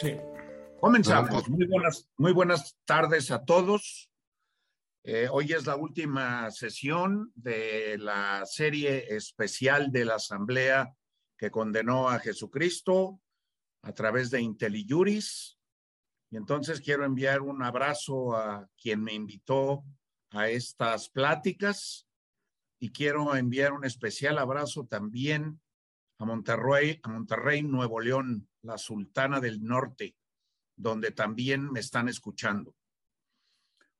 Sí. Comenzamos. Muy buenas, muy buenas tardes a todos. Eh, hoy es la última sesión de la serie especial de la Asamblea que condenó a Jesucristo a través de IntelliJuris. Y entonces quiero enviar un abrazo a quien me invitó a estas pláticas y quiero enviar un especial abrazo también a Monterrey, a Monterrey, Nuevo León, la Sultana del Norte, donde también me están escuchando.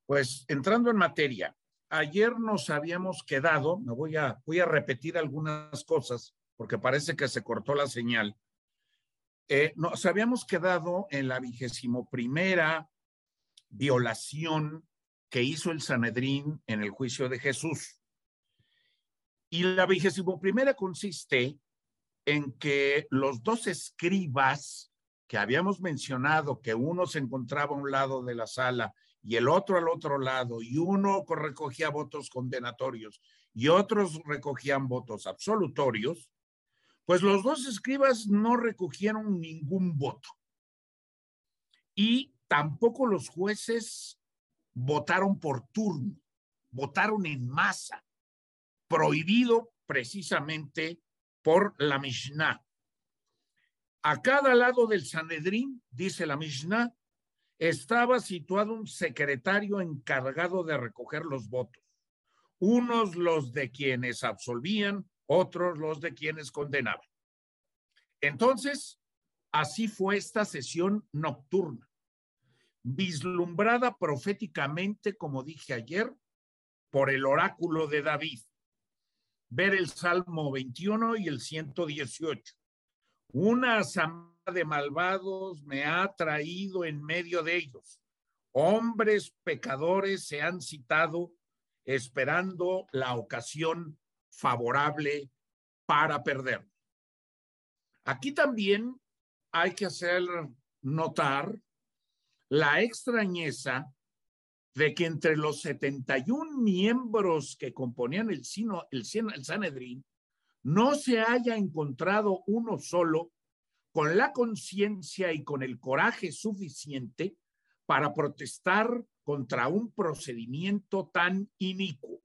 Pues entrando en materia, ayer nos habíamos quedado, me voy a, voy a repetir algunas cosas porque parece que se cortó la señal. Eh, nos habíamos quedado en la vigésimo primera violación que hizo el Sanedrín en el juicio de Jesús. Y la vigésimo primera consiste en que los dos escribas que habíamos mencionado, que uno se encontraba a un lado de la sala y el otro al otro lado, y uno recogía votos condenatorios y otros recogían votos absolutorios, pues los dos escribas no recogieron ningún voto. Y tampoco los jueces votaron por turno, votaron en masa, prohibido precisamente por la Mishnah. A cada lado del Sanedrín, dice la Mishnah, estaba situado un secretario encargado de recoger los votos, unos los de quienes absolvían, otros los de quienes condenaban. Entonces, así fue esta sesión nocturna, vislumbrada proféticamente, como dije ayer, por el oráculo de David ver el Salmo 21 y el 118. Una asamblea de malvados me ha traído en medio de ellos. Hombres pecadores se han citado esperando la ocasión favorable para perder. Aquí también hay que hacer notar la extrañeza de que entre los 71 miembros que componían el, sino, el, el Sanedrín, no se haya encontrado uno solo con la conciencia y con el coraje suficiente para protestar contra un procedimiento tan inicuo.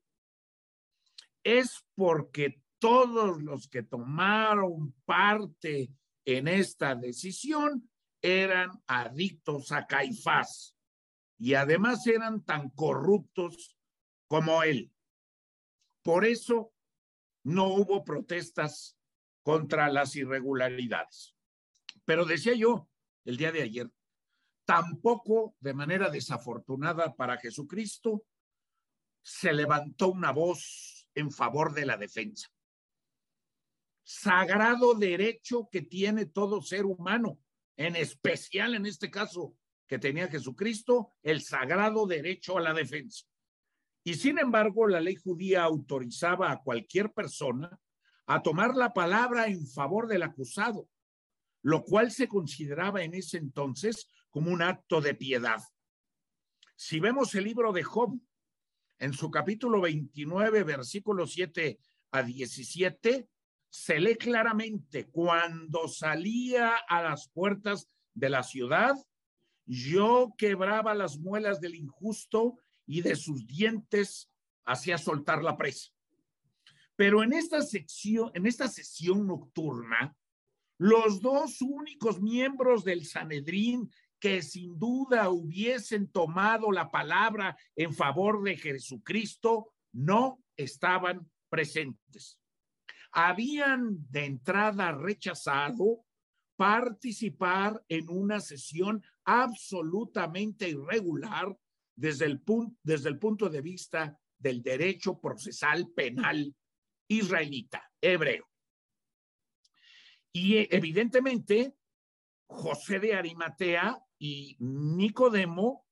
Es porque todos los que tomaron parte en esta decisión eran adictos a Caifás y además eran tan corruptos como él. Por eso no hubo protestas contra las irregularidades. Pero decía yo el día de ayer, tampoco de manera desafortunada para Jesucristo se levantó una voz en favor de la defensa. Sagrado derecho que tiene todo ser humano, en especial en este caso que tenía Jesucristo, el sagrado derecho a la defensa. Y sin embargo, la ley judía autorizaba a cualquier persona a tomar la palabra en favor del acusado, lo cual se consideraba en ese entonces como un acto de piedad. Si vemos el libro de Job, en su capítulo 29, versículos 7 a 17, se lee claramente, cuando salía a las puertas de la ciudad, yo quebraba las muelas del injusto y de sus dientes hacía soltar la presa. Pero en esta sección, en esta sesión nocturna, los dos únicos miembros del Sanedrín que sin duda hubiesen tomado la palabra en favor de Jesucristo no estaban presentes. Habían de entrada rechazado participar en una sesión absolutamente irregular desde el, punto, desde el punto de vista del derecho procesal penal israelita, hebreo. Y evidentemente, José de Arimatea y Nicodemo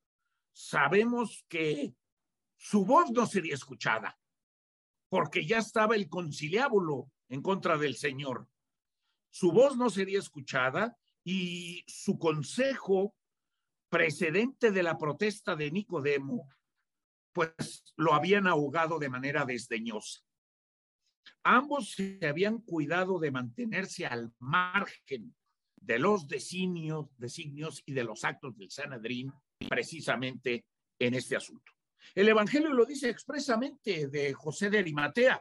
sabemos que su voz no sería escuchada, porque ya estaba el conciliábulo en contra del Señor su voz no sería escuchada y su consejo precedente de la protesta de Nicodemo, pues lo habían ahogado de manera desdeñosa. Ambos se habían cuidado de mantenerse al margen de los designios, y de los actos del Sanedrín precisamente en este asunto. El Evangelio lo dice expresamente de José de Arimatea.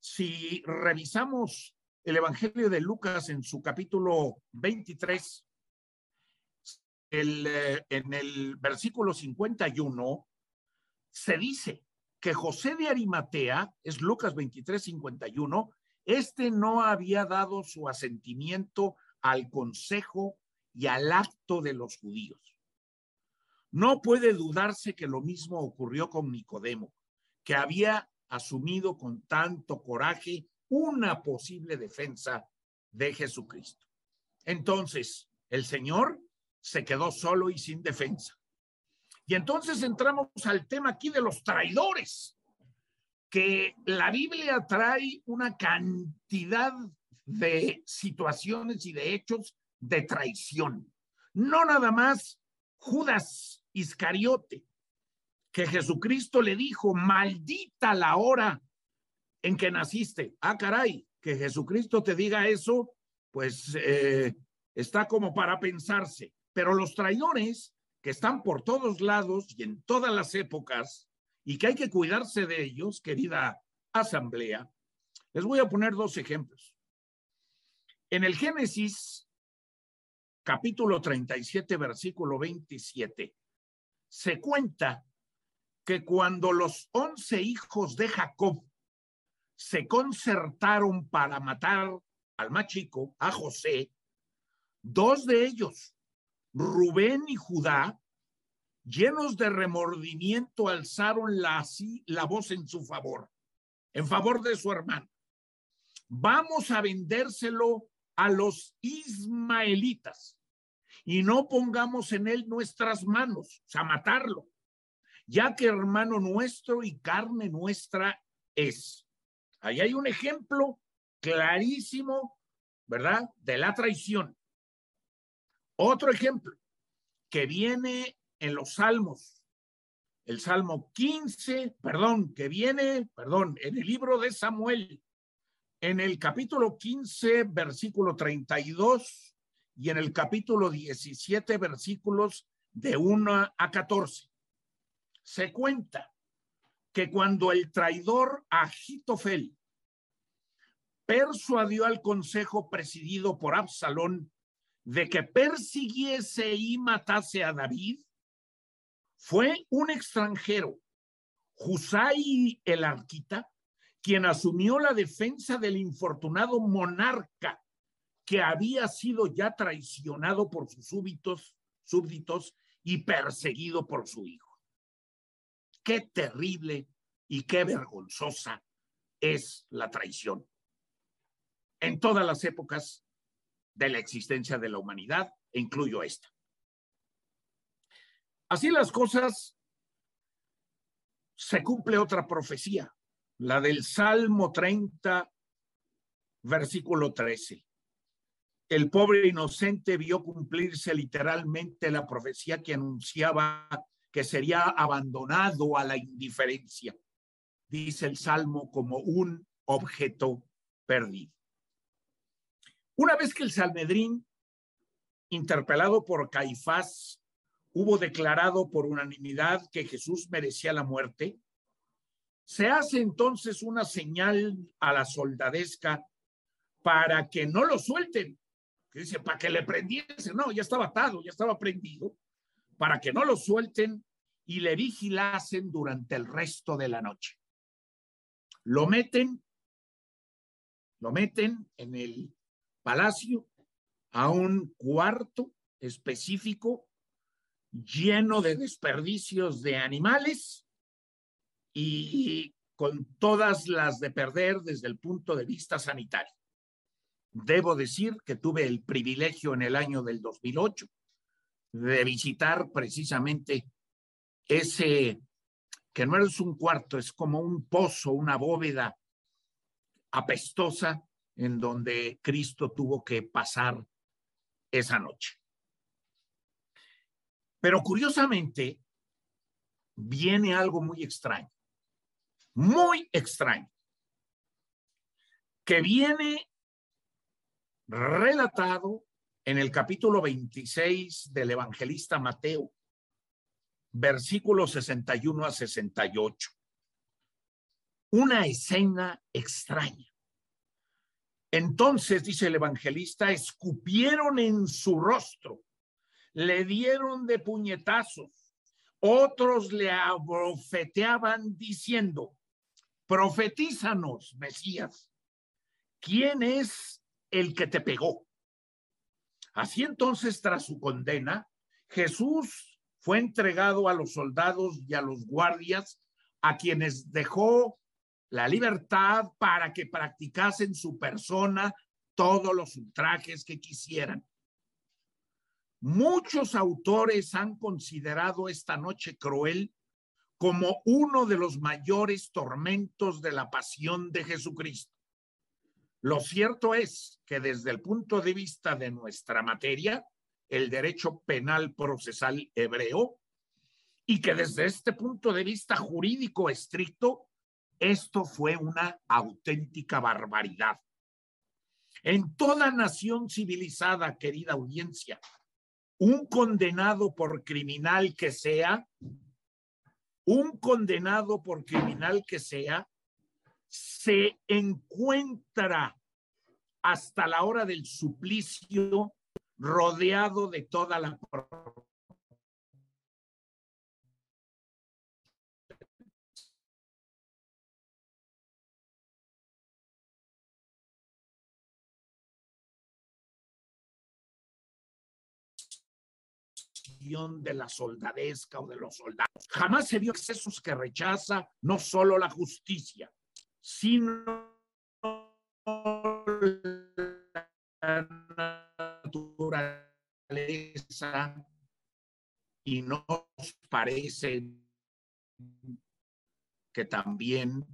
Si revisamos el Evangelio de Lucas en su capítulo 23, eh, en el versículo 51, se dice que José de Arimatea, es Lucas 23, 51, este no había dado su asentimiento al consejo y al acto de los judíos. No puede dudarse que lo mismo ocurrió con Nicodemo, que había asumido con tanto coraje una posible defensa de Jesucristo. Entonces, el Señor se quedó solo y sin defensa. Y entonces entramos al tema aquí de los traidores, que la Biblia trae una cantidad de situaciones y de hechos de traición. No nada más Judas Iscariote, que Jesucristo le dijo, maldita la hora en que naciste. Ah, caray, que Jesucristo te diga eso, pues eh, está como para pensarse. Pero los traidores que están por todos lados y en todas las épocas y que hay que cuidarse de ellos, querida asamblea, les voy a poner dos ejemplos. En el Génesis, capítulo 37, versículo 27, se cuenta que cuando los once hijos de Jacob se concertaron para matar al más chico, a José, dos de ellos Rubén y Judá, llenos de remordimiento, alzaron la, la voz en su favor, en favor de su hermano. Vamos a vendérselo a los ismaelitas y no pongamos en él nuestras manos, a matarlo, ya que hermano nuestro y carne nuestra es. Ahí hay un ejemplo clarísimo, ¿verdad? De la traición. Otro ejemplo que viene en los salmos, el Salmo 15, perdón, que viene, perdón, en el libro de Samuel, en el capítulo 15, versículo 32 y en el capítulo 17, versículos de 1 a 14. Se cuenta que cuando el traidor Agitofel persuadió al consejo presidido por Absalón de que persiguiese y matase a David fue un extranjero, Husay el Arquita, quien asumió la defensa del infortunado monarca que había sido ya traicionado por sus súbditos, súbditos y perseguido por su hijo. Qué terrible y qué vergonzosa es la traición. En todas las épocas de la existencia de la humanidad, e incluyo esta. Así las cosas, se cumple otra profecía, la del Salmo 30, versículo 13. El pobre inocente vio cumplirse literalmente la profecía que anunciaba que sería abandonado a la indiferencia, dice el Salmo, como un objeto perdido. Una vez que el Salmedrín, interpelado por Caifás, hubo declarado por unanimidad que Jesús merecía la muerte, se hace entonces una señal a la soldadesca para que no lo suelten. Que dice, para que le prendiesen. No, ya estaba atado, ya estaba prendido. Para que no lo suelten y le vigilasen durante el resto de la noche. Lo meten, lo meten en el palacio a un cuarto específico lleno de desperdicios de animales y con todas las de perder desde el punto de vista sanitario. Debo decir que tuve el privilegio en el año del 2008 de visitar precisamente ese, que no es un cuarto, es como un pozo, una bóveda apestosa en donde Cristo tuvo que pasar esa noche. Pero curiosamente, viene algo muy extraño, muy extraño. que viene relatado en el capítulo 26 del evangelista Mateo, versículos 61 a 68. Una escena extraña. Entonces, dice el evangelista, escupieron en su rostro, le dieron de puñetazos, otros le abofeteaban diciendo, profetízanos, Mesías, ¿quién es el que te pegó? Así entonces, tras su condena, Jesús fue entregado a los soldados y a los guardias, a quienes dejó la libertad para que practicasen su persona todos los ultrajes que quisieran. Muchos autores han considerado esta noche cruel como uno de los mayores tormentos de la pasión de Jesucristo. Lo cierto es que desde el punto de vista de nuestra materia, el derecho penal procesal hebreo, y que desde este punto de vista jurídico estricto, esto fue una auténtica barbaridad. En toda nación civilizada, querida audiencia, un condenado por criminal que sea, un condenado por criminal que sea, se encuentra hasta la hora del suplicio rodeado de toda la de la soldadesca o de los soldados. Jamás se vio excesos que rechaza no solo la justicia, sino la naturaleza y nos parece que también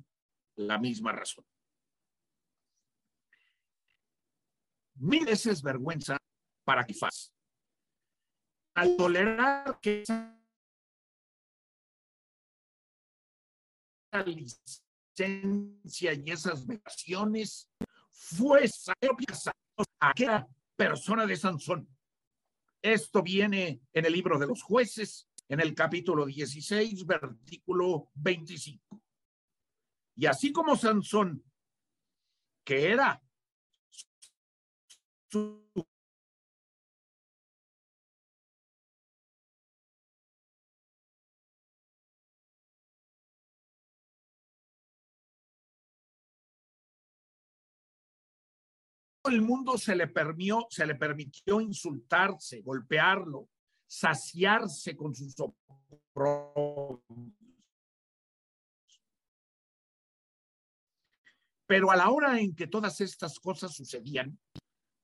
la misma razón. Mil veces vergüenza para Quifás. Al tolerar que y esas vacaciones fue a aquella persona de Sansón. Esto viene en el libro de los jueces, en el capítulo 16, versículo 25. Y así como Sansón, que era su el mundo se le, permitió insultarse, golpearlo, saciarse con sus Pero a la hora en que todas estas cosas sucedían,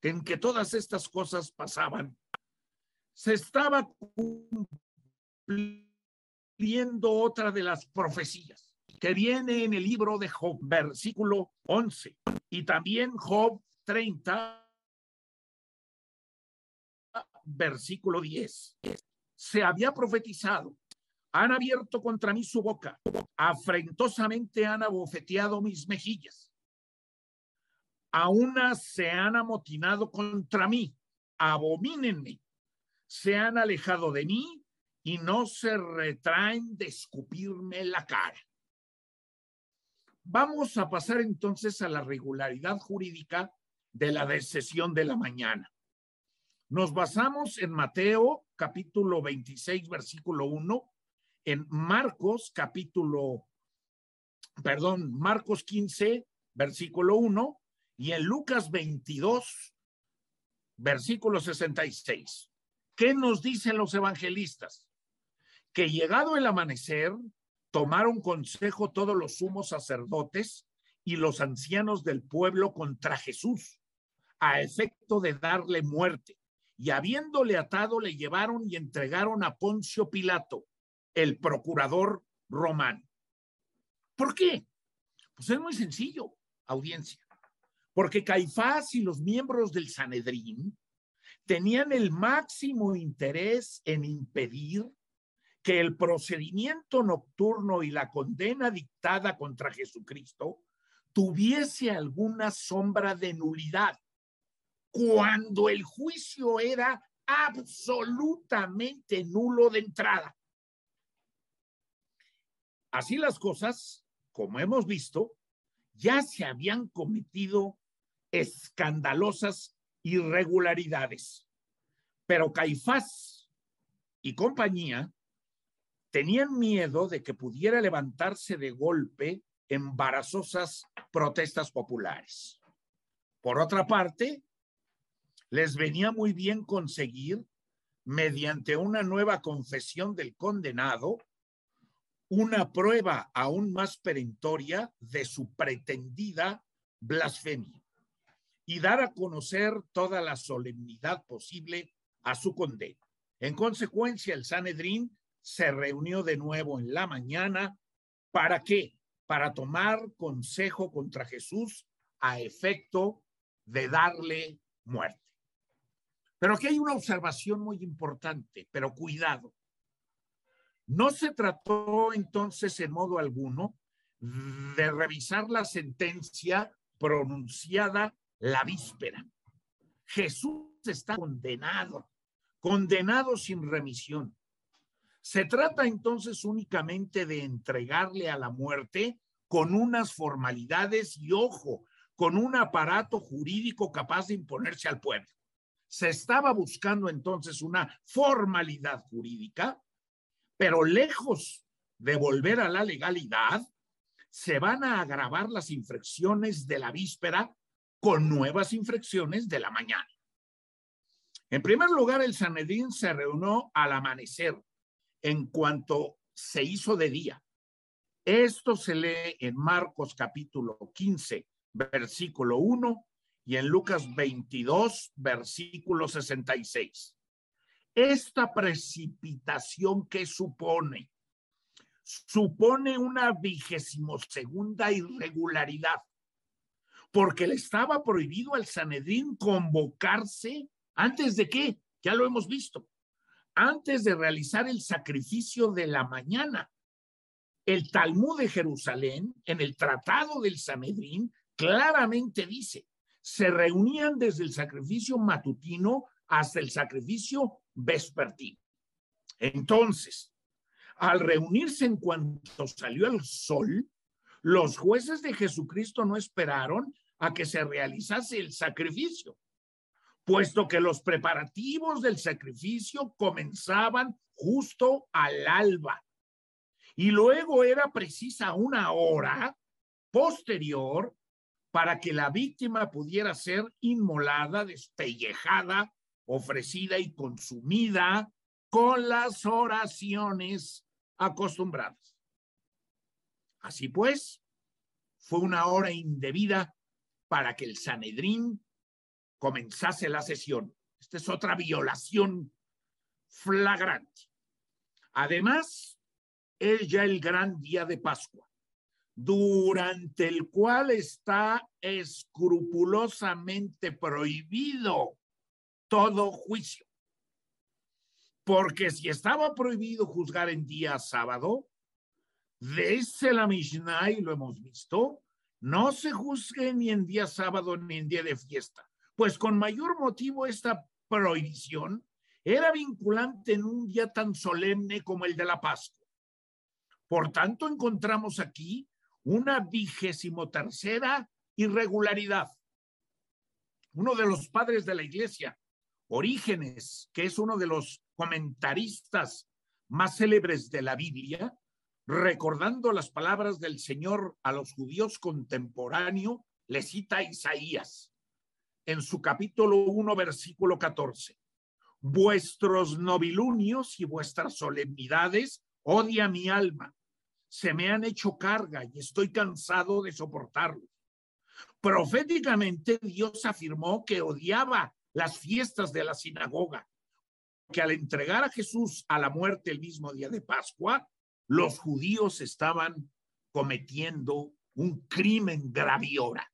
en que todas estas cosas pasaban, se estaba cumpliendo otra de las profecías que viene en el libro de Job, versículo 11, y también Job 30, versículo 10. Se había profetizado, han abierto contra mí su boca, afrentosamente han abofeteado mis mejillas. A unas se han amotinado contra mí, abomínenme, se han alejado de mí y no se retraen de escupirme la cara. Vamos a pasar entonces a la regularidad jurídica de la sesión de la mañana. Nos basamos en Mateo capítulo 26, versículo 1, en Marcos capítulo, perdón, Marcos 15, versículo 1, y en Lucas 22, versículo 66. ¿Qué nos dicen los evangelistas? Que llegado el amanecer, tomaron consejo todos los sumos sacerdotes y los ancianos del pueblo contra Jesús a efecto de darle muerte. Y habiéndole atado, le llevaron y entregaron a Poncio Pilato, el procurador romano. ¿Por qué? Pues es muy sencillo, audiencia. Porque Caifás y los miembros del Sanedrín tenían el máximo interés en impedir que el procedimiento nocturno y la condena dictada contra Jesucristo tuviese alguna sombra de nulidad, cuando el juicio era absolutamente nulo de entrada. Así las cosas, como hemos visto, ya se habían cometido escandalosas irregularidades. Pero Caifás y compañía tenían miedo de que pudiera levantarse de golpe embarazosas protestas populares. Por otra parte, les venía muy bien conseguir, mediante una nueva confesión del condenado, una prueba aún más perentoria de su pretendida blasfemia y dar a conocer toda la solemnidad posible a su condena. En consecuencia, el Sanedrín se reunió de nuevo en la mañana. ¿Para qué? Para tomar consejo contra Jesús a efecto de darle muerte. Pero aquí hay una observación muy importante, pero cuidado. No se trató entonces en modo alguno de revisar la sentencia pronunciada la víspera. Jesús está condenado, condenado sin remisión. Se trata entonces únicamente de entregarle a la muerte con unas formalidades y ojo, con un aparato jurídico capaz de imponerse al pueblo. Se estaba buscando entonces una formalidad jurídica, pero lejos de volver a la legalidad, se van a agravar las infracciones de la víspera con nuevas infracciones de la mañana. En primer lugar, el Sanedrín se reunió al amanecer en cuanto se hizo de día. Esto se lee en Marcos capítulo 15, versículo 1 y en Lucas 22, versículo 66. Esta precipitación que supone, supone una vigésimo segunda irregularidad porque le estaba prohibido al Sanedrín convocarse antes de qué, ya lo hemos visto, antes de realizar el sacrificio de la mañana. El Talmud de Jerusalén, en el Tratado del Sanedrín, claramente dice, se reunían desde el sacrificio matutino hasta el sacrificio vespertino. Entonces, al reunirse en cuanto salió el sol, los jueces de Jesucristo no esperaron a que se realizase el sacrificio, puesto que los preparativos del sacrificio comenzaban justo al alba y luego era precisa una hora posterior para que la víctima pudiera ser inmolada, despellejada, ofrecida y consumida con las oraciones acostumbradas. Así pues, fue una hora indebida para que el Sanedrín comenzase la sesión. Esta es otra violación flagrante. Además, es ya el gran día de Pascua, durante el cual está escrupulosamente prohibido todo juicio. Porque si estaba prohibido juzgar en día sábado, desde la Mishnah, y lo hemos visto, no se juzgue ni en día sábado ni en día de fiesta, pues con mayor motivo esta prohibición era vinculante en un día tan solemne como el de la Pascua. Por tanto, encontramos aquí una vigésimo tercera irregularidad. Uno de los padres de la iglesia, Orígenes, que es uno de los comentaristas más célebres de la Biblia, recordando las palabras del Señor a los judíos contemporáneos, le cita Isaías en su capítulo 1, versículo 14. Vuestros novilunios y vuestras solemnidades odia mi alma. Se me han hecho carga y estoy cansado de soportarlo. Proféticamente Dios afirmó que odiaba las fiestas de la sinagoga, que al entregar a Jesús a la muerte el mismo día de Pascua, los judíos estaban cometiendo un crimen graviora,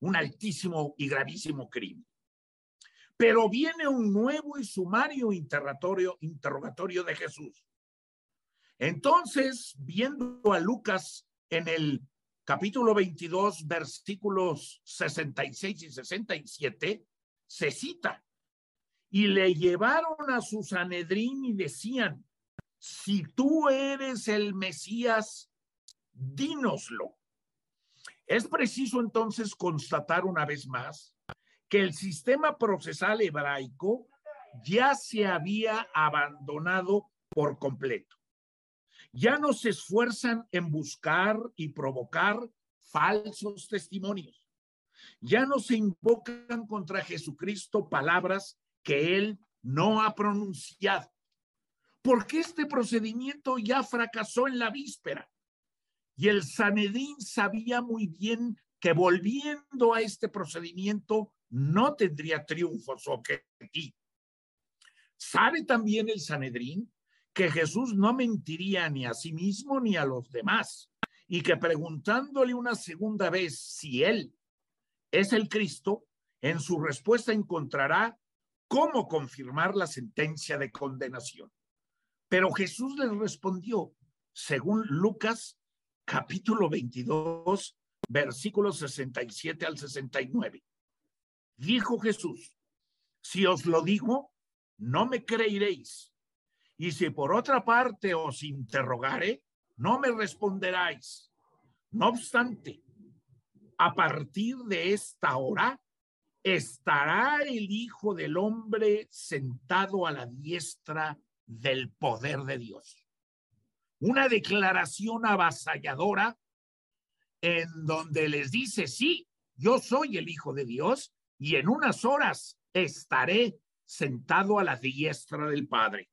un altísimo y gravísimo crimen. Pero viene un nuevo y sumario interrogatorio, interrogatorio de Jesús. Entonces, viendo a Lucas en el capítulo 22, versículos 66 y 67, se cita. Y le llevaron a su Sanedrín y decían, si tú eres el Mesías, dínoslo. Es preciso entonces constatar una vez más que el sistema procesal hebraico ya se había abandonado por completo. Ya no se esfuerzan en buscar y provocar falsos testimonios. Ya no se invocan contra Jesucristo palabras que él no ha pronunciado. Porque este procedimiento ya fracasó en la víspera. Y el Sanedín sabía muy bien que volviendo a este procedimiento no tendría triunfo su objetivo. Sabe también el Sanedrín que Jesús no mentiría ni a sí mismo ni a los demás y que preguntándole una segunda vez si él es el Cristo, en su respuesta encontrará cómo confirmar la sentencia de condenación. Pero Jesús les respondió, según Lucas capítulo 22, versículos 67 al 69. Dijo Jesús, si os lo digo, no me creeréis. Y si por otra parte os interrogare, no me responderáis. No obstante, a partir de esta hora, estará el Hijo del Hombre sentado a la diestra del poder de Dios una declaración avasalladora en donde les dice, sí, yo soy el Hijo de Dios y en unas horas estaré sentado a la diestra del Padre.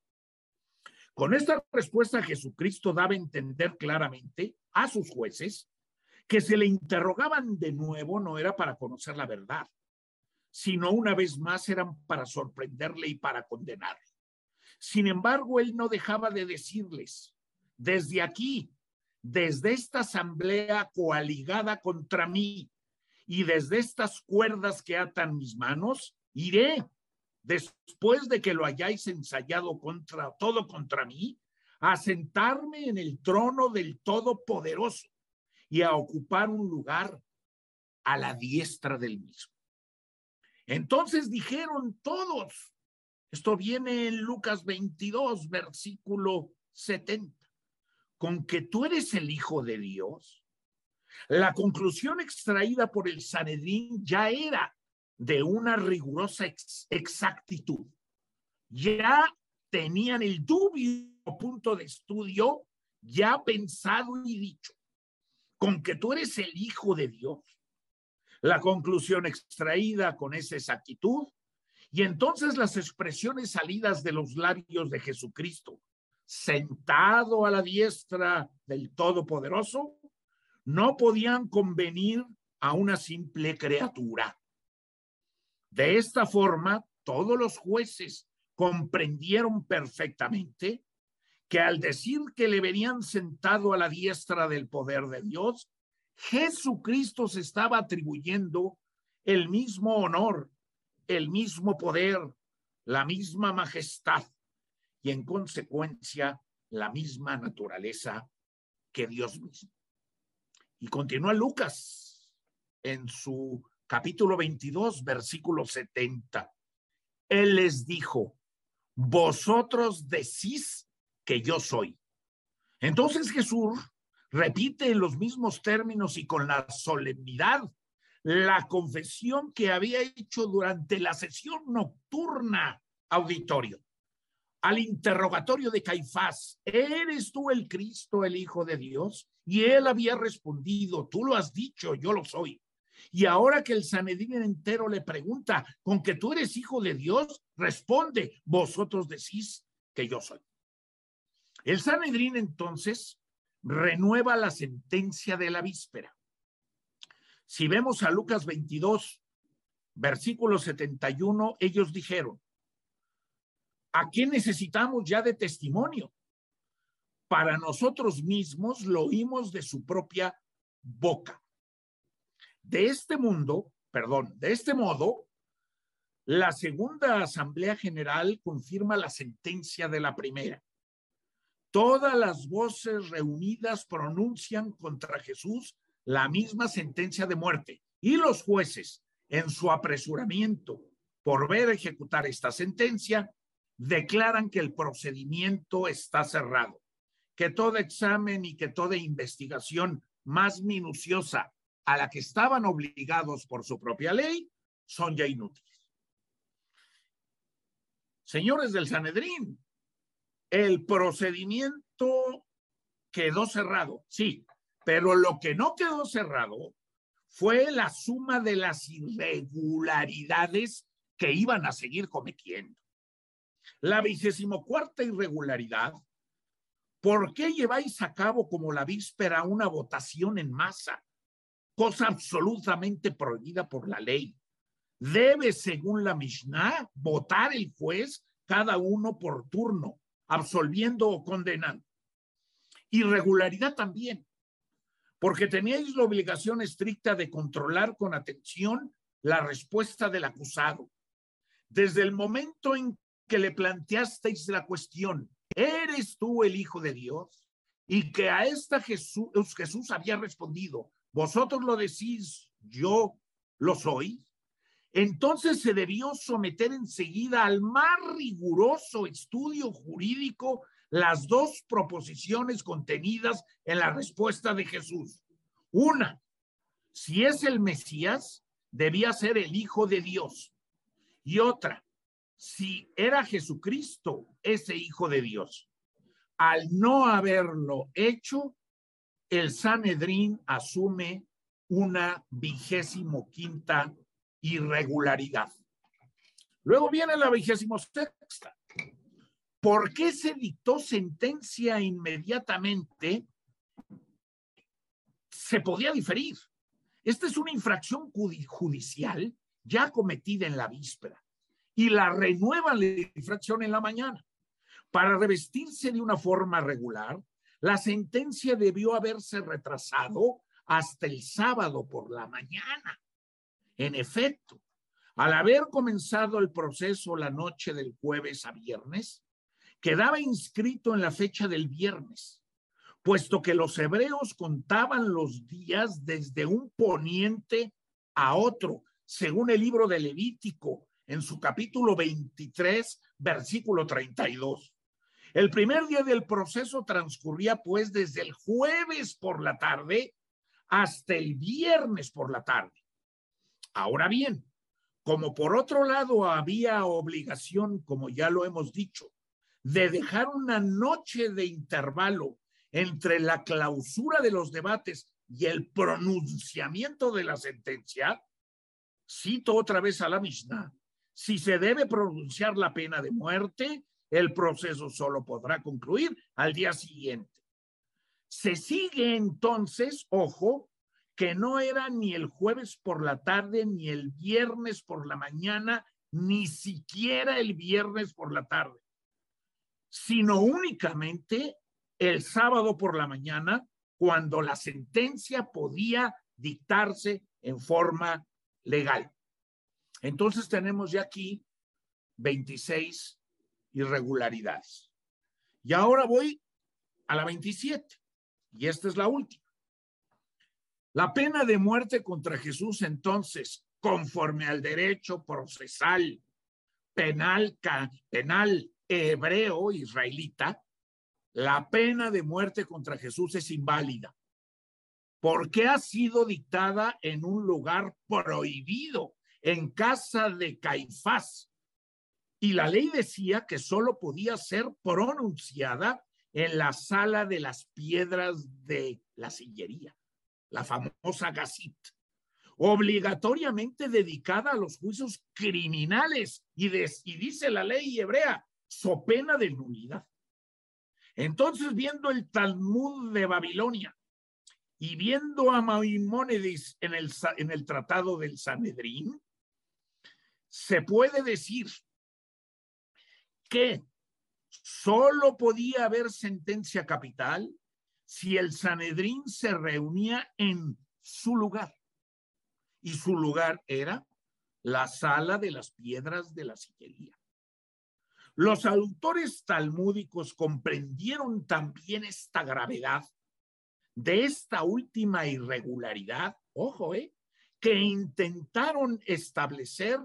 Con esta respuesta Jesucristo daba a entender claramente a sus jueces que se le interrogaban de nuevo no era para conocer la verdad, sino una vez más eran para sorprenderle y para condenarle. Sin embargo, él no dejaba de decirles, desde aquí, desde esta asamblea coaligada contra mí y desde estas cuerdas que atan mis manos, iré, después de que lo hayáis ensayado contra todo contra mí, a sentarme en el trono del Todopoderoso y a ocupar un lugar a la diestra del mismo. Entonces dijeron todos, esto viene en Lucas 22, versículo 70 con que tú eres el Hijo de Dios? La conclusión extraída por el Sanedrín ya era de una rigurosa exactitud. Ya tenían el dubio punto de estudio ya pensado y dicho, con que tú eres el Hijo de Dios. La conclusión extraída con esa exactitud y entonces las expresiones salidas de los labios de Jesucristo sentado a la diestra del Todopoderoso, no podían convenir a una simple criatura. De esta forma, todos los jueces comprendieron perfectamente que al decir que le verían sentado a la diestra del poder de Dios, Jesucristo se estaba atribuyendo el mismo honor, el mismo poder, la misma majestad y en consecuencia la misma naturaleza que Dios mismo. Y continúa Lucas en su capítulo 22, versículo 70. Él les dijo, vosotros decís que yo soy. Entonces Jesús repite en los mismos términos y con la solemnidad la confesión que había hecho durante la sesión nocturna auditorio al interrogatorio de Caifás, ¿eres tú el Cristo, el Hijo de Dios? Y él había respondido, tú lo has dicho, yo lo soy. Y ahora que el Sanedrín entero le pregunta, ¿con que tú eres hijo de Dios? Responde, vosotros decís que yo soy. El Sanedrín entonces renueva la sentencia de la víspera. Si vemos a Lucas 22, versículo 71, ellos dijeron, ¿A quién necesitamos ya de testimonio? Para nosotros mismos lo oímos de su propia boca. De este mundo, perdón, de este modo, la segunda Asamblea General confirma la sentencia de la primera. Todas las voces reunidas pronuncian contra Jesús la misma sentencia de muerte y los jueces, en su apresuramiento por ver ejecutar esta sentencia, declaran que el procedimiento está cerrado, que todo examen y que toda investigación más minuciosa a la que estaban obligados por su propia ley son ya inútiles. Señores del Sanedrín, el procedimiento quedó cerrado, sí, pero lo que no quedó cerrado fue la suma de las irregularidades que iban a seguir cometiendo. La vigésimo cuarta irregularidad, ¿por qué lleváis a cabo como la víspera una votación en masa? Cosa absolutamente prohibida por la ley. Debe, según la Mishnah, votar el juez cada uno por turno, absolviendo o condenando. Irregularidad también, porque teníais la obligación estricta de controlar con atención la respuesta del acusado. Desde el momento en que le planteasteis la cuestión, ¿eres tú el Hijo de Dios? Y que a esta Jesús, Jesús había respondido, vosotros lo decís, yo lo soy. Entonces se debió someter enseguida al más riguroso estudio jurídico las dos proposiciones contenidas en la respuesta de Jesús. Una, si es el Mesías, debía ser el Hijo de Dios. Y otra, si era Jesucristo, ese Hijo de Dios. Al no haberlo hecho, el Sanedrín asume una vigésimo quinta irregularidad. Luego viene la vigésimo sexta. ¿Por qué se dictó sentencia inmediatamente? Se podía diferir. Esta es una infracción judicial ya cometida en la víspera y la renueva la infracción en la mañana. Para revestirse de una forma regular, la sentencia debió haberse retrasado hasta el sábado por la mañana. En efecto, al haber comenzado el proceso la noche del jueves a viernes, quedaba inscrito en la fecha del viernes, puesto que los hebreos contaban los días desde un poniente a otro, según el libro de Levítico, en su capítulo 23, versículo 32. El primer día del proceso transcurría pues desde el jueves por la tarde hasta el viernes por la tarde. Ahora bien, como por otro lado había obligación, como ya lo hemos dicho, de dejar una noche de intervalo entre la clausura de los debates y el pronunciamiento de la sentencia, cito otra vez a la Mishnah, si se debe pronunciar la pena de muerte, el proceso solo podrá concluir al día siguiente. Se sigue entonces, ojo, que no era ni el jueves por la tarde, ni el viernes por la mañana, ni siquiera el viernes por la tarde sino únicamente el sábado por la mañana, cuando la sentencia podía dictarse en forma legal. Entonces tenemos ya aquí 26 irregularidades. Y ahora voy a la 27, y esta es la última. La pena de muerte contra Jesús entonces, conforme al derecho procesal penal, penal hebreo israelita, la pena de muerte contra Jesús es inválida porque ha sido dictada en un lugar prohibido, en casa de Caifás. Y la ley decía que solo podía ser pronunciada en la sala de las piedras de la sillería, la famosa Gasit obligatoriamente dedicada a los juicios criminales y, y dice la ley hebrea so pena de nulidad. Entonces, viendo el Talmud de Babilonia y viendo a Maimónides en el, en el Tratado del Sanedrín, se puede decir que solo podía haber sentencia capital si el Sanedrín se reunía en su lugar. Y su lugar era la sala de las piedras de la sillería. Los autores talmúdicos comprendieron también esta gravedad de esta última irregularidad, ojo, eh, que intentaron establecer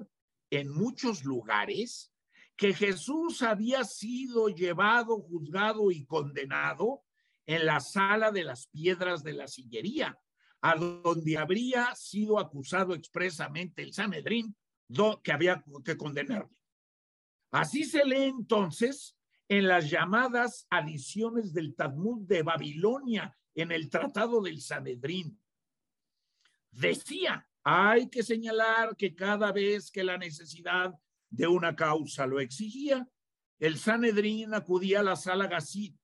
en muchos lugares que Jesús había sido llevado, juzgado y condenado en la sala de las piedras de la sillería, a donde habría sido acusado expresamente el Sanedrín que había que condenarle. Así se lee entonces en las llamadas adiciones del Talmud de Babilonia en el Tratado del Sanedrín. Decía, hay que señalar que cada vez que la necesidad de una causa lo exigía, el Sanedrín acudía a la sala Gasit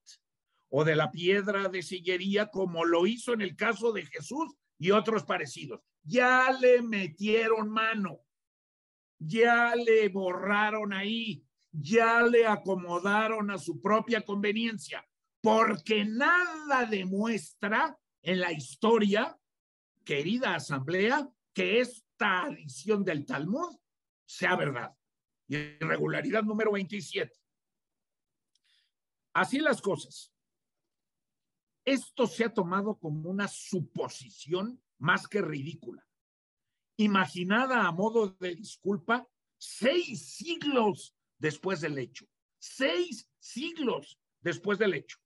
o de la piedra de sillería, como lo hizo en el caso de Jesús y otros parecidos. Ya le metieron mano, ya le borraron ahí, ya le acomodaron a su propia conveniencia, porque nada demuestra en la historia, querida asamblea, que esta adición del Talmud sea verdad. Irregularidad número 27. Así las cosas. Esto se ha tomado como una suposición más que ridícula, imaginada a modo de disculpa seis siglos después del hecho. Seis siglos después del hecho.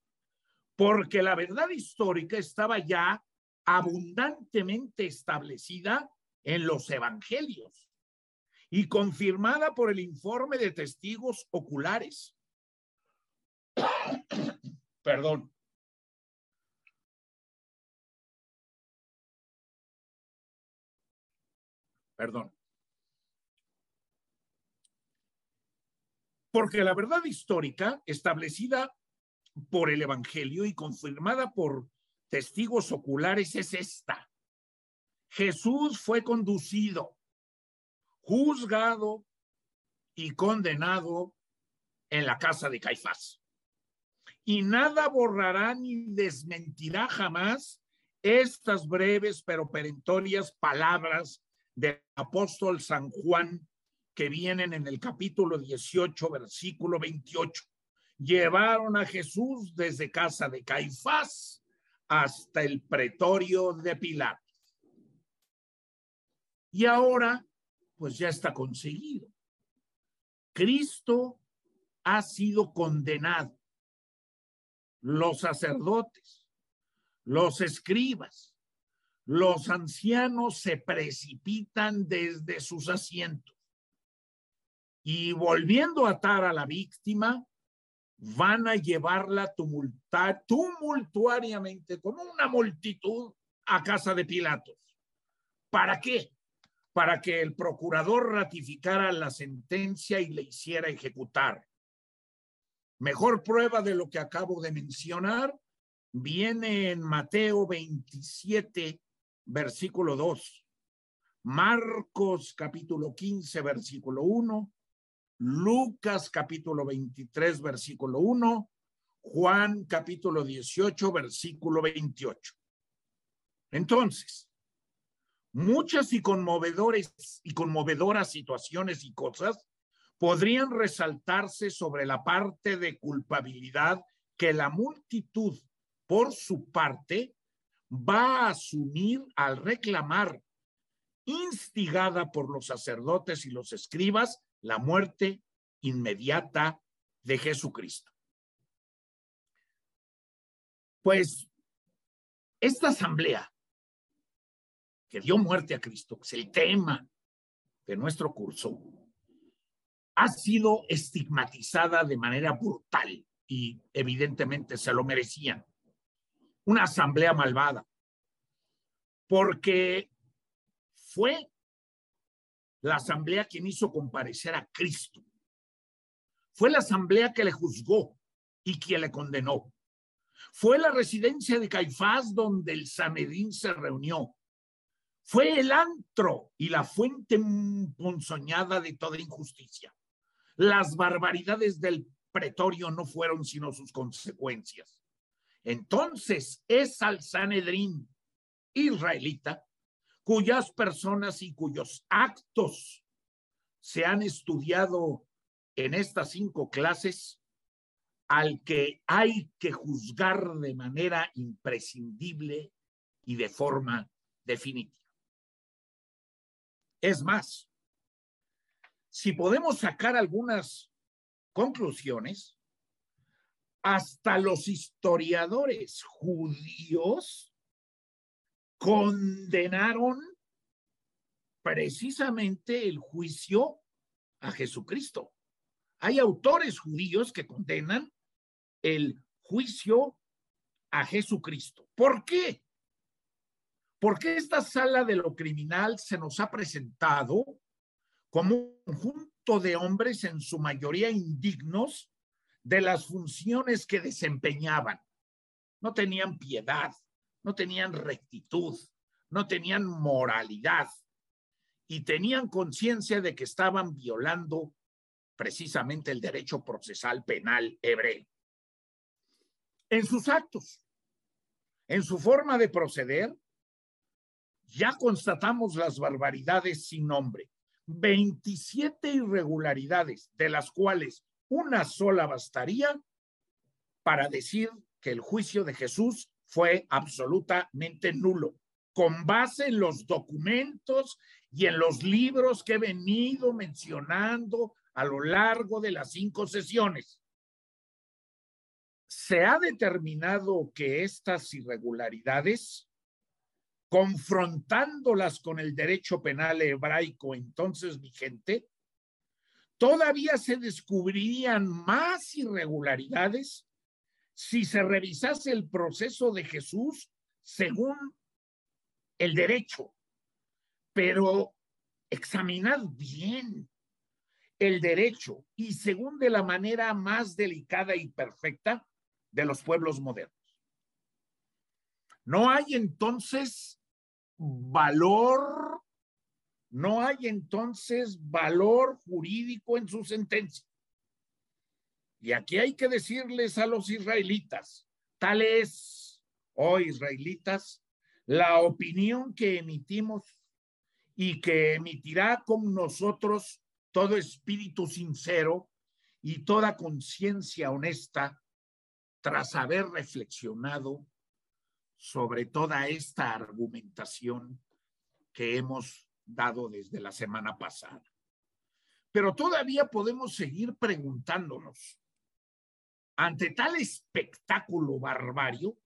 Porque la verdad histórica estaba ya abundantemente establecida en los evangelios y confirmada por el informe de testigos oculares. Perdón. Perdón. Porque la verdad histórica, establecida por el Evangelio y confirmada por testigos oculares, es esta. Jesús fue conducido juzgado y condenado en la casa de Caifás. Y nada borrará ni desmentirá jamás estas breves pero perentorias palabras del apóstol San Juan que vienen en el capítulo 18, versículo 28. Llevaron a Jesús desde casa de Caifás hasta el pretorio de Pilato. Y ahora pues ya está conseguido. Cristo ha sido condenado. Los sacerdotes, los escribas, los ancianos se precipitan desde sus asientos y volviendo a atar a la víctima, van a llevarla tumultuariamente, como una multitud, a casa de Pilatos. ¿Para qué? Para que el procurador ratificara la sentencia y le hiciera ejecutar. Mejor prueba de lo que acabo de mencionar viene en Mateo 27, versículo 2, Marcos capítulo 15, versículo 1, Lucas capítulo 23, versículo 1, Juan capítulo 18, versículo 28. Entonces, muchas y conmovedores y conmovedoras situaciones y cosas podrían resaltarse sobre la parte de culpabilidad que la multitud, por su parte, va a asumir al reclamar, instigada por los sacerdotes y los escribas, la muerte inmediata de Jesucristo. Pues esta asamblea que dio muerte a Cristo, es el tema de nuestro curso, ha sido estigmatizada de manera brutal y evidentemente se lo merecían. Una asamblea malvada, porque fue la asamblea quien hizo comparecer a Cristo. Fue la asamblea que le juzgó y quien le condenó. Fue la residencia de Caifás donde el Sanedín se reunió fue el antro y la fuente ponzoñada de toda injusticia. Las barbaridades del pretorio no fueron sino sus consecuencias. Entonces es al Sanedrín israelita cuyas personas y cuyos actos se han estudiado en estas cinco clases, al que hay que juzgar de manera imprescindible y de forma definitiva. Es más, si podemos sacar algunas conclusiones, hasta los historiadores judíos condenaron precisamente el juicio a Jesucristo. Hay autores judíos que condenan el juicio a Jesucristo. ¿Por qué? Porque esta sala de lo criminal se nos ha presentado como un conjunto de hombres en su mayoría indignos de las funciones que desempeñaban. No tenían piedad, no tenían rectitud, no tenían moralidad y tenían conciencia de que estaban violando precisamente el derecho procesal penal hebreo. En sus actos, en su forma de proceder, ya constatamos las barbaridades sin nombre. 27 irregularidades, de las cuales una sola bastaría para decir que el juicio de Jesús fue absolutamente nulo, con base en los documentos y en los libros que he venido mencionando a lo largo de las cinco sesiones. Se ha determinado que estas irregularidades, confrontándolas con el derecho penal hebraico entonces vigente, todavía se descubrirían más irregularidades si se revisase el proceso de Jesús según el derecho. Pero examinad bien el derecho y según de la manera más delicada y perfecta de los pueblos modernos. No hay entonces valor, no hay entonces valor jurídico en su sentencia. Y aquí hay que decirles a los israelitas, tal es, oh israelitas, la opinión que emitimos y que emitirá con nosotros todo espíritu sincero y toda conciencia honesta tras haber reflexionado sobre toda esta argumentación que hemos dado desde la semana pasada. Pero todavía podemos seguir preguntándonos, ante tal espectáculo barbario,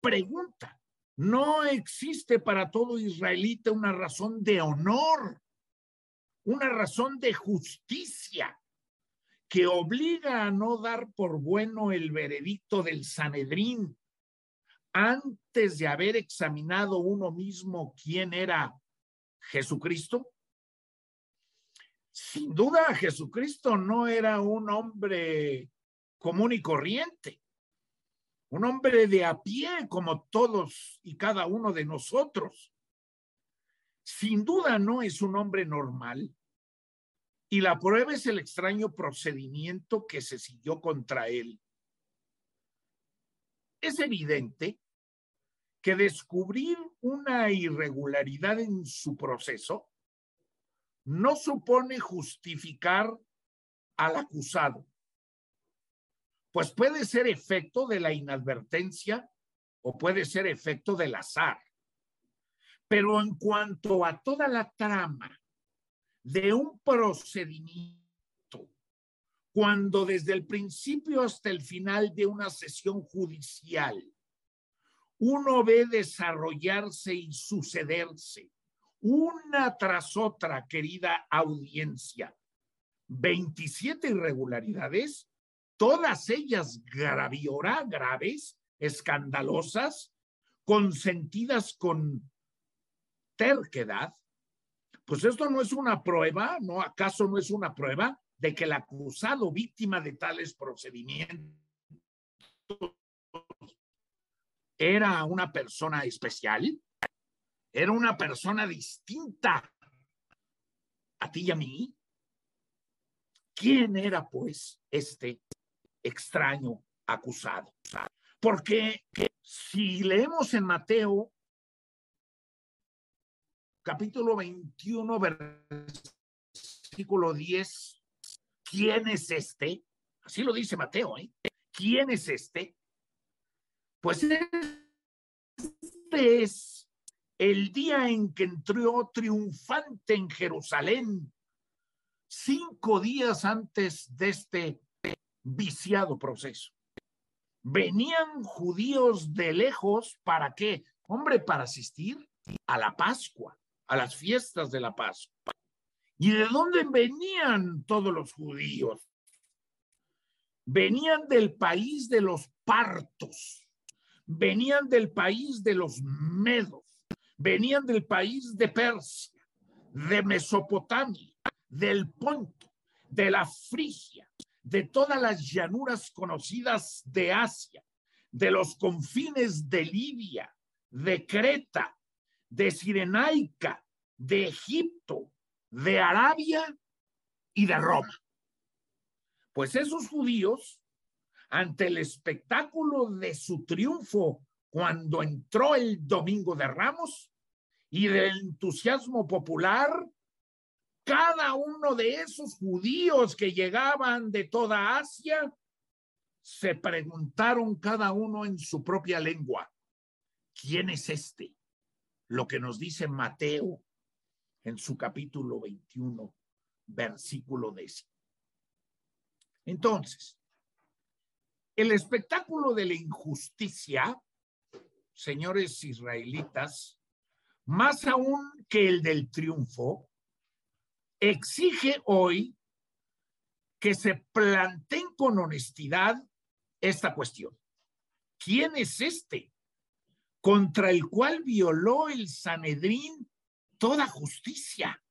pregunta, ¿no existe para todo israelita una razón de honor una razón de justicia que obliga a no dar por bueno el veredicto del Sanedrín antes de haber examinado uno mismo quién era Jesucristo? Sin duda, Jesucristo no era un hombre común y corriente, un hombre de a pie como todos y cada uno de nosotros sin duda no es un hombre normal. Y la prueba es el extraño procedimiento que se siguió contra él. Es evidente que descubrir una irregularidad en su proceso no supone justificar al acusado, pues puede ser efecto de la inadvertencia o puede ser efecto del azar. Pero en cuanto a toda la trama de un procedimiento, cuando desde el principio hasta el final de una sesión judicial uno ve desarrollarse y sucederse una tras otra, querida audiencia, 27 irregularidades, todas ellas graviora, graves, escandalosas, consentidas con terquedad, pues esto no es una prueba, ¿no? ¿Acaso no es una prueba de que el acusado víctima de tales procedimientos era una persona especial? ¿Era una persona distinta a ti y a mí? ¿Quién era, pues, este extraño acusado? Porque si leemos en Mateo capítulo 21, versículo 10, ¿quién es este? Así lo dice Mateo. ¿eh? ¿Quién es este? Pues este es el día en que entró triunfante en Jerusalén, cinco días antes de este viciado proceso. Venían judíos de lejos, ¿para qué? Hombre, para asistir a la Pascua, a las fiestas de la Pascua. ¿Y de dónde venían todos los judíos? Venían del país de los partos, venían del país de los medos, venían del país de Persia, de Mesopotamia, del Ponto, de la Frigia, de todas las llanuras conocidas de Asia, de los confines de Libia, de Creta, de Sirenaica, de Egipto, de Arabia y de Roma. Pues esos judíos, ante el espectáculo de su triunfo cuando entró el Domingo de Ramos y del entusiasmo popular, cada uno de esos judíos que llegaban de toda Asia se preguntaron cada uno en su propia lengua, ¿quién es este? Lo que nos dice Mateo en su capítulo 21, versículo décimo. Entonces, el espectáculo de la injusticia, señores israelitas, más aún que el del triunfo, exige hoy que se planteen con honestidad esta cuestión. ¿Quién es este contra el cual violó el Sanedrín toda justicia?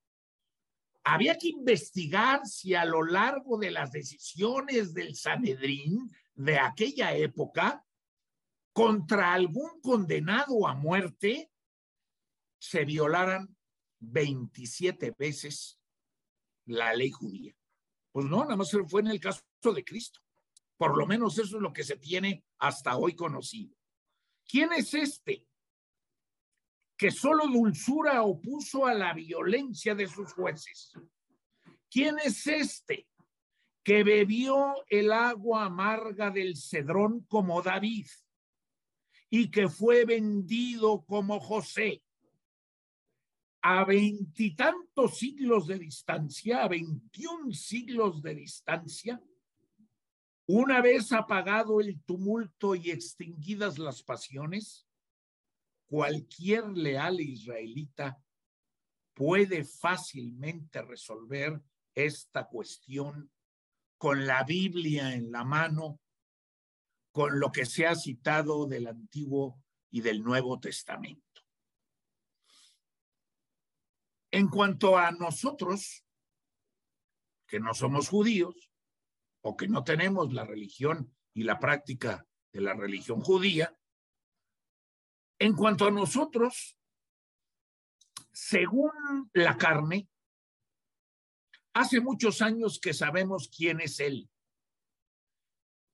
Había que investigar si a lo largo de las decisiones del Sanedrín de aquella época, contra algún condenado a muerte, se violaran 27 veces la ley judía. Pues no, nada más fue en el caso de Cristo. Por lo menos eso es lo que se tiene hasta hoy conocido. ¿Quién es este que solo dulzura opuso a la violencia de sus jueces? ¿Quién es este que bebió el agua amarga del cedrón como David y que fue vendido como José? a veintitantos siglos de distancia, a veintiún siglos de distancia, una vez apagado el tumulto y extinguidas las pasiones, cualquier leal israelita puede fácilmente resolver esta cuestión con la Biblia en la mano, con lo que se ha citado del Antiguo y del Nuevo Testamento. En cuanto a nosotros, que no somos judíos o que no tenemos la religión y la práctica de la religión judía, en cuanto a nosotros, según la carne, hace muchos años que sabemos quién es Él,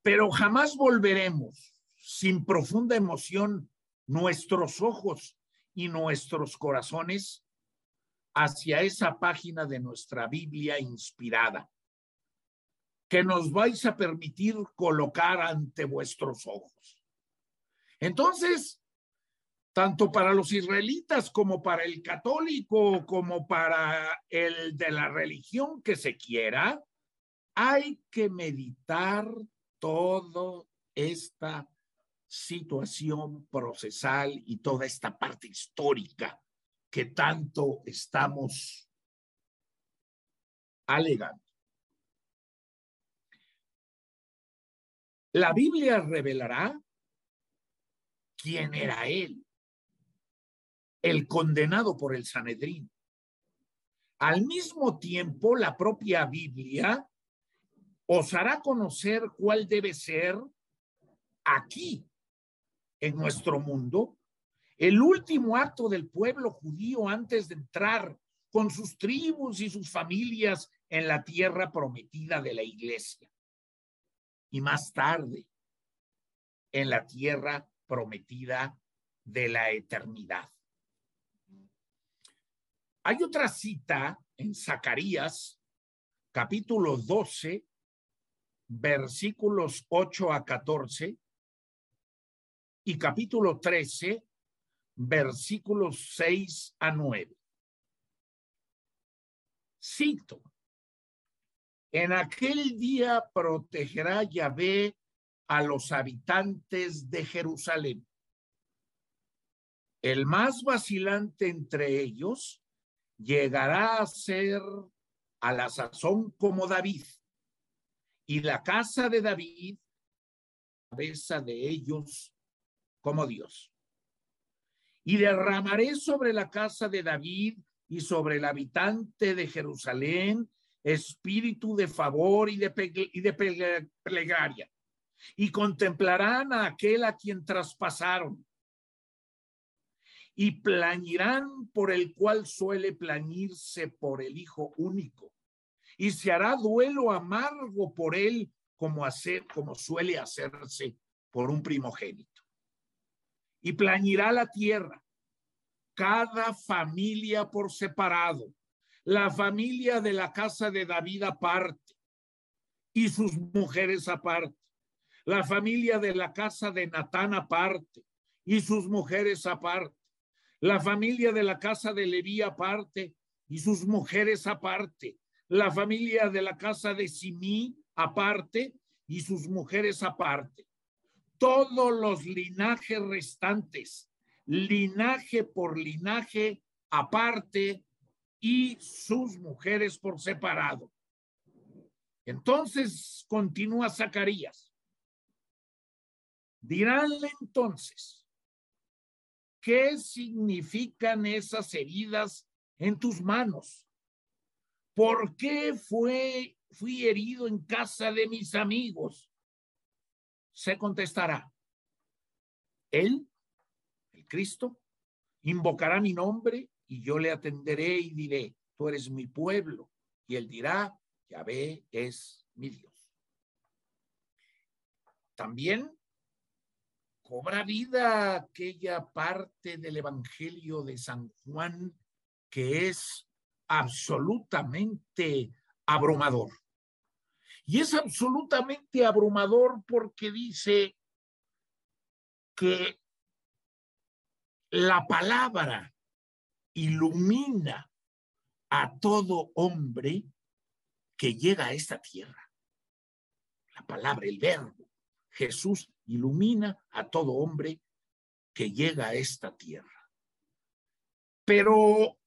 pero jamás volveremos sin profunda emoción nuestros ojos y nuestros corazones hacia esa página de nuestra Biblia inspirada que nos vais a permitir colocar ante vuestros ojos. Entonces, tanto para los israelitas como para el católico, como para el de la religión que se quiera, hay que meditar toda esta situación procesal y toda esta parte histórica que tanto estamos alegando. La Biblia revelará quién era él, el condenado por el Sanedrín. Al mismo tiempo, la propia Biblia os hará conocer cuál debe ser aquí, en nuestro mundo, el último acto del pueblo judío antes de entrar con sus tribus y sus familias en la tierra prometida de la iglesia. Y más tarde, en la tierra prometida de la eternidad. Hay otra cita en Zacarías, capítulo 12, versículos 8 a 14 y capítulo 13, versículos 6 a 9. Cito, en aquel día protegerá Yahvé a los habitantes de Jerusalén. El más vacilante entre ellos llegará a ser a la sazón como David, y la casa de David, cabeza de ellos como Dios. Y derramaré sobre la casa de David y sobre el habitante de Jerusalén espíritu de favor y de, y de plegaria. Y contemplarán a aquel a quien traspasaron. Y plañirán por el cual suele plañirse por el Hijo único. Y se hará duelo amargo por él como, hacer, como suele hacerse por un primogénito. Y plañirá la tierra, cada familia por separado la familia de la casa de David aparte y sus mujeres aparte, la familia de la casa de Natán aparte y sus mujeres aparte, la familia de la casa de Leví aparte y sus mujeres aparte, la familia de la casa de Simí aparte y sus mujeres aparte. Todos los linajes restantes, linaje por linaje aparte y sus mujeres por separado. Entonces continúa Zacarías. Diránle entonces, ¿qué significan esas heridas en tus manos? ¿Por qué fue, fui herido en casa de mis amigos? Se contestará, Él, el Cristo, invocará mi nombre y yo le atenderé y diré, tú eres mi pueblo. Y él dirá, Yahvé es mi Dios. También cobra vida aquella parte del Evangelio de San Juan que es absolutamente abrumador. Y es absolutamente abrumador porque dice que la palabra ilumina a todo hombre que llega a esta tierra. La palabra, el verbo. Jesús ilumina a todo hombre que llega a esta tierra. Pero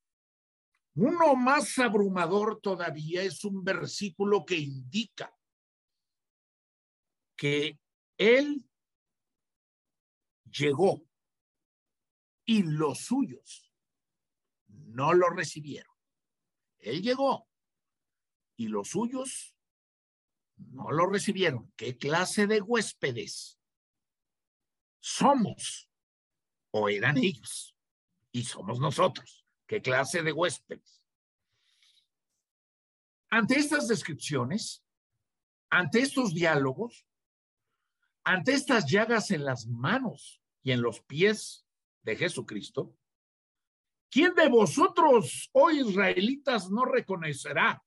uno más abrumador todavía es un versículo que indica que Él llegó y los suyos no lo recibieron. Él llegó y los suyos no lo recibieron. ¿Qué clase de huéspedes somos? ¿O eran ellos? Y somos nosotros. ¿Qué clase de huéspedes? Ante estas descripciones, ante estos diálogos, ante estas llagas en las manos y en los pies de Jesucristo, ¿Quién de vosotros, oh israelitas, no reconocerá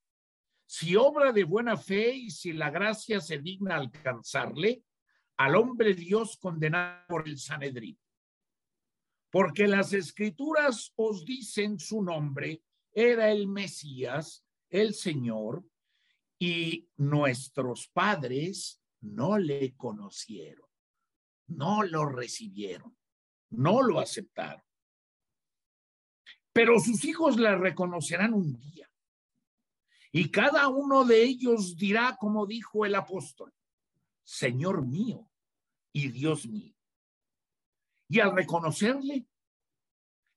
si obra de buena fe y si la gracia se digna alcanzarle al hombre Dios condenado por el Sanedrín? Porque las escrituras os dicen su nombre, era el Mesías, el Señor, y nuestros padres no le conocieron, no lo recibieron, no lo aceptaron pero sus hijos la reconocerán un día. Y cada uno de ellos dirá, como dijo el apóstol, Señor mío y Dios mío. Y al reconocerle,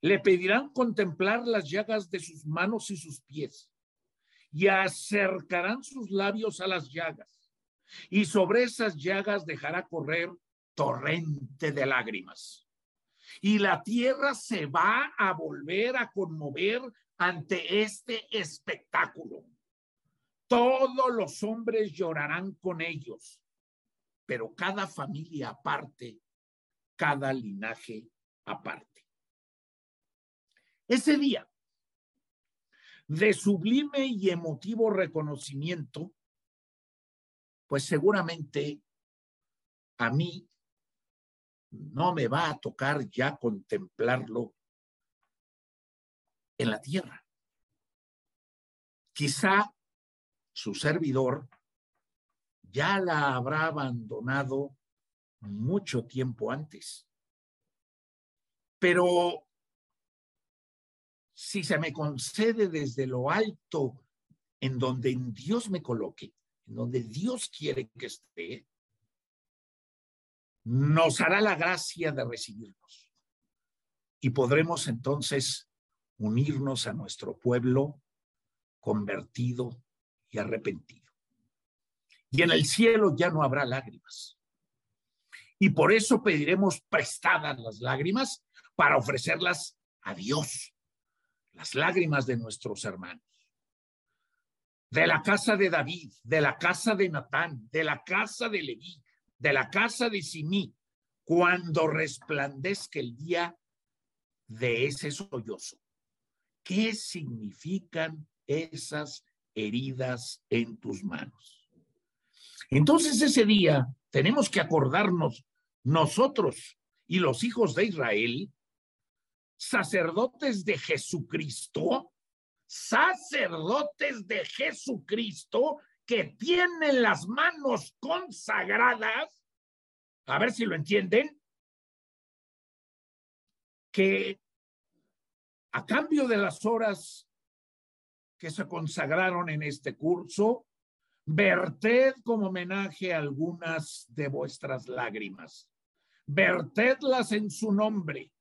le pedirán contemplar las llagas de sus manos y sus pies, y acercarán sus labios a las llagas, y sobre esas llagas dejará correr torrente de lágrimas y la tierra se va a volver a conmover ante este espectáculo. Todos los hombres llorarán con ellos, pero cada familia aparte, cada linaje aparte. Ese día de sublime y emotivo reconocimiento pues seguramente a mí no me va a tocar ya contemplarlo en la tierra. Quizá su servidor ya la habrá abandonado mucho tiempo antes. Pero si se me concede desde lo alto, en donde Dios me coloque, en donde Dios quiere que esté, nos hará la gracia de recibirnos. Y podremos entonces unirnos a nuestro pueblo convertido y arrepentido. Y en el cielo ya no habrá lágrimas. Y por eso pediremos prestadas las lágrimas para ofrecerlas a Dios, las lágrimas de nuestros hermanos. De la casa de David, de la casa de Natán, de la casa de Leví, de la casa de Simí, cuando resplandezca el día de ese sollozo. ¿Qué significan esas heridas en tus manos? Entonces ese día tenemos que acordarnos nosotros y los hijos de Israel, sacerdotes de Jesucristo, sacerdotes de Jesucristo que tienen las manos consagradas, a ver si lo entienden, que a cambio de las horas que se consagraron en este curso, verted como homenaje algunas de vuestras lágrimas, vertedlas en su nombre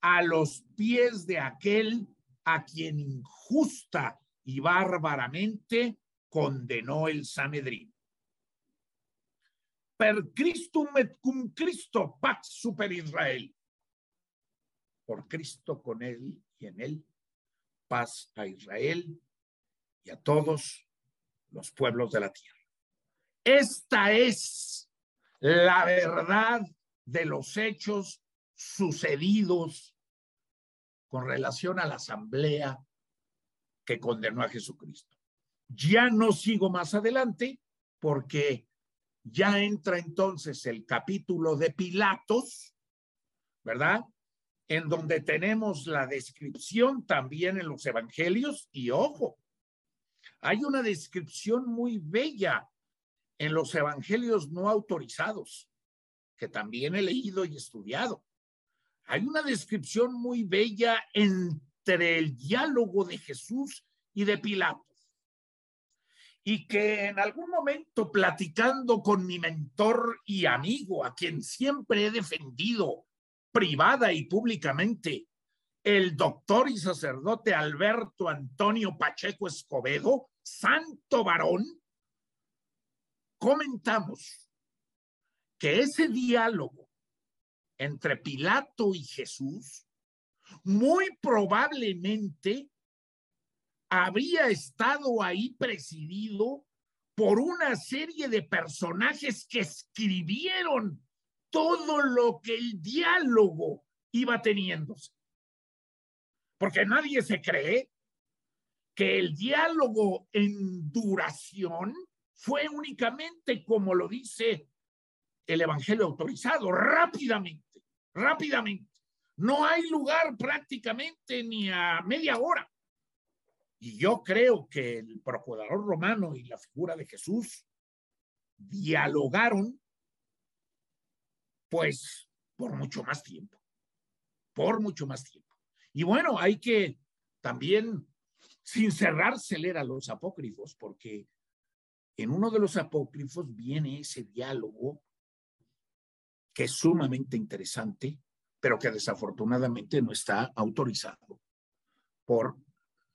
a los pies de aquel a quien injusta y bárbaramente condenó el Sanedrín. Per Christum et cum Cristo pax super Israel. Por Cristo con él y en él, paz a Israel y a todos los pueblos de la tierra. Esta es la verdad de los hechos sucedidos con relación a la asamblea que condenó a Jesucristo. Ya no sigo más adelante porque ya entra entonces el capítulo de Pilatos, ¿verdad? En donde tenemos la descripción también en los evangelios y ojo, hay una descripción muy bella en los evangelios no autorizados, que también he leído y estudiado. Hay una descripción muy bella entre el diálogo de Jesús y de Pilatos. Y que en algún momento platicando con mi mentor y amigo, a quien siempre he defendido privada y públicamente, el doctor y sacerdote Alberto Antonio Pacheco Escobedo, santo varón, comentamos que ese diálogo entre Pilato y Jesús muy probablemente habría estado ahí presidido por una serie de personajes que escribieron todo lo que el diálogo iba teniéndose. Porque nadie se cree que el diálogo en duración fue únicamente, como lo dice el Evangelio autorizado, rápidamente, rápidamente. No hay lugar prácticamente ni a media hora. Y yo creo que el procurador romano y la figura de Jesús dialogaron, pues, por mucho más tiempo, por mucho más tiempo. Y bueno, hay que también, sin cerrarse, leer a los apócrifos, porque en uno de los apócrifos viene ese diálogo que es sumamente interesante, pero que desafortunadamente no está autorizado por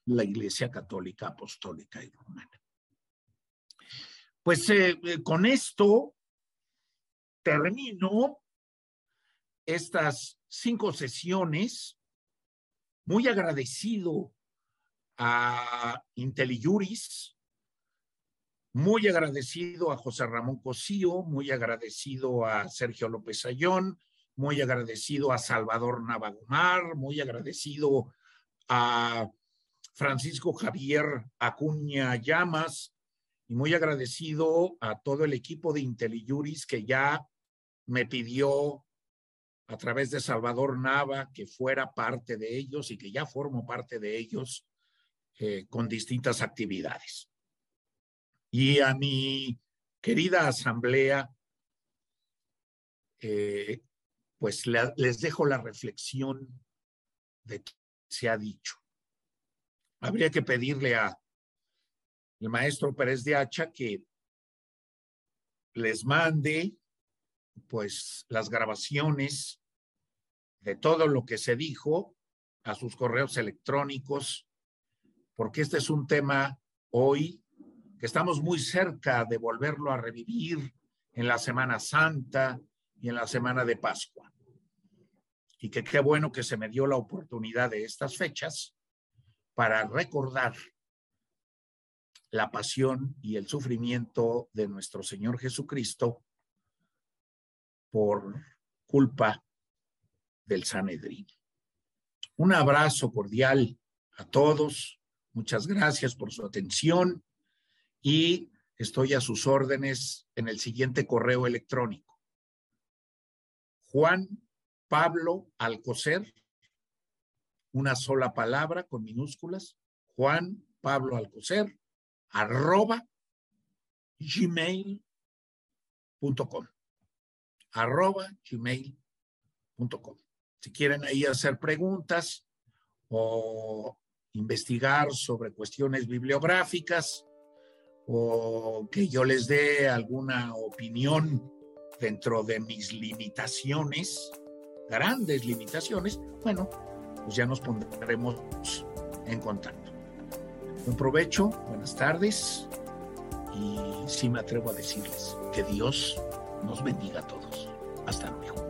la Iglesia Católica Apostólica y Romana. Pues eh, eh, con esto termino estas cinco sesiones muy agradecido a IntelliJuris, muy agradecido a José Ramón Cosío, muy agradecido a Sergio López Ayón, muy agradecido a Salvador Navagomar, muy agradecido a Francisco Javier Acuña Llamas y muy agradecido a todo el equipo de IntelliJuris que ya me pidió a través de Salvador Nava que fuera parte de ellos y que ya formo parte de ellos eh, con distintas actividades. Y a mi querida asamblea, eh, pues les dejo la reflexión de que se ha dicho. Habría que pedirle a el maestro Pérez de Hacha que les mande pues las grabaciones de todo lo que se dijo a sus correos electrónicos, porque este es un tema hoy que estamos muy cerca de volverlo a revivir en la Semana Santa y en la Semana de Pascua. Y que qué bueno que se me dio la oportunidad de estas fechas para recordar la pasión y el sufrimiento de nuestro Señor Jesucristo por culpa del Sanedrín. Un abrazo cordial a todos. Muchas gracias por su atención y estoy a sus órdenes en el siguiente correo electrónico. Juan Pablo Alcocer, una sola palabra con minúsculas, Juan Pablo Alcocer, arroba gmail.com. Arroba gmail.com. Si quieren ahí hacer preguntas o investigar sobre cuestiones bibliográficas o que yo les dé alguna opinión dentro de mis limitaciones, grandes limitaciones, bueno, pues ya nos pondremos en contacto. Un provecho, buenas tardes y sí me atrevo a decirles que Dios nos bendiga a todos. Hasta luego.